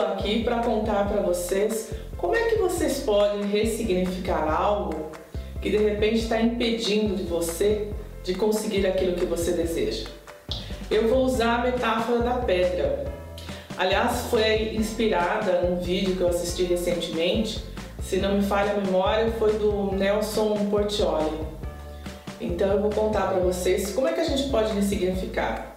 aqui para contar para vocês como é que vocês podem ressignificar algo que de repente está impedindo de você de conseguir aquilo que você deseja. Eu vou usar a metáfora da pedra. Aliás, foi inspirada num vídeo que eu assisti recentemente, se não me falha a memória, foi do Nelson Portioli. Então eu vou contar para vocês como é que a gente pode ressignificar.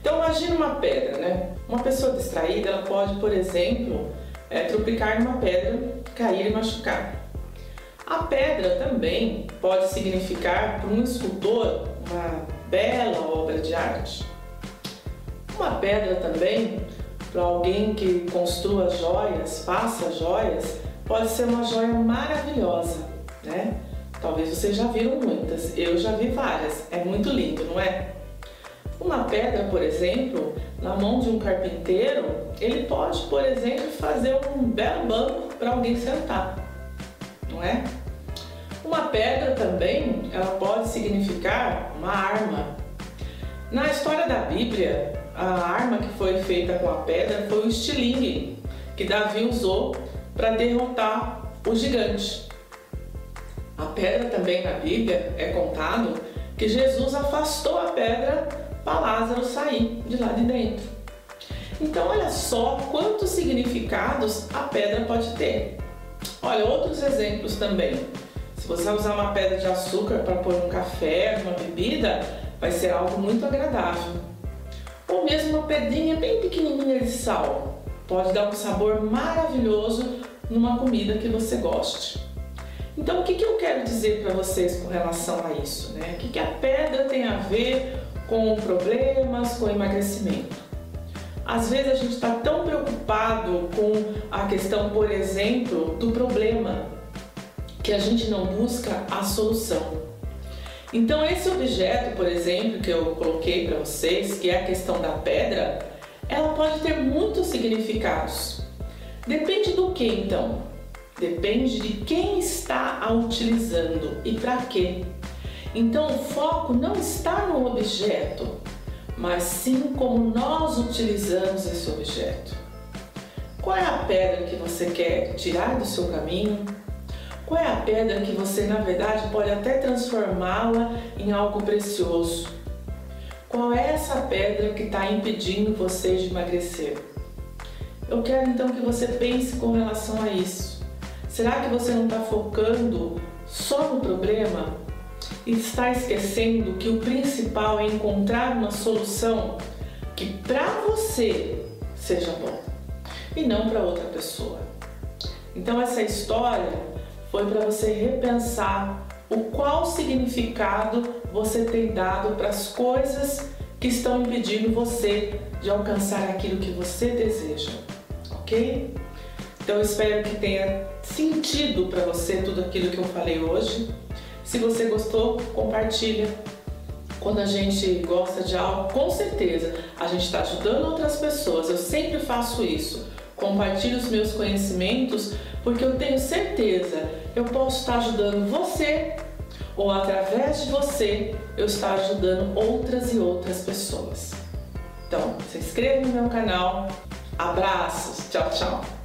Então imagine uma pedra, né? Uma pessoa distraída, ela pode, por exemplo, é, tropicar numa pedra, cair e machucar. A pedra também pode significar para um escultor uma bela obra de arte. Uma pedra também, para alguém que construa joias, faça joias, pode ser uma joia maravilhosa, né? Talvez vocês já viram muitas, eu já vi várias, é muito lindo, não é? Uma pedra, por exemplo, na mão de um carpinteiro, ele pode, por exemplo, fazer um belo banco para alguém sentar, não é? Uma pedra também, ela pode significar uma arma. Na história da Bíblia, a arma que foi feita com a pedra foi o estilingue, que Davi usou para derrotar o gigante. A pedra também na Bíblia é contado que Jesus afastou a pedra para Lázaro sair de lá de dentro. Então, olha só quantos significados a pedra pode ter. Olha, outros exemplos também. Se você usar uma pedra de açúcar para pôr um café, uma bebida, vai ser algo muito agradável. Ou mesmo uma pedrinha bem pequenininha de sal. Pode dar um sabor maravilhoso numa comida que você goste. Então, o que, que eu quero dizer para vocês com relação a isso? Né? O que, que a pedra tem a ver com problemas, com emagrecimento. Às vezes a gente está tão preocupado com a questão, por exemplo, do problema, que a gente não busca a solução. Então, esse objeto, por exemplo, que eu coloquei para vocês, que é a questão da pedra, ela pode ter muitos significados. Depende do que então? Depende de quem está a utilizando e para quê. Então o foco não está no objeto, mas sim como nós utilizamos esse objeto. Qual é a pedra que você quer tirar do seu caminho? Qual é a pedra que você, na verdade, pode até transformá-la em algo precioso? Qual é essa pedra que está impedindo você de emagrecer? Eu quero então que você pense com relação a isso. Será que você não está focando só no problema e está esquecendo que o principal é encontrar uma solução que para você seja bom e não para outra pessoa. Então essa história foi para você repensar o qual significado você tem dado para as coisas que estão impedindo você de alcançar aquilo que você deseja, ok? Então espero que tenha sentido para você tudo aquilo que eu falei hoje. Se você gostou, compartilha. Quando a gente gosta de algo, com certeza a gente está ajudando outras pessoas. Eu sempre faço isso. Compartilho os meus conhecimentos porque eu tenho certeza eu posso estar ajudando você ou através de você eu estar ajudando outras e outras pessoas. Então, se inscreva no meu canal. Abraços. Tchau, tchau.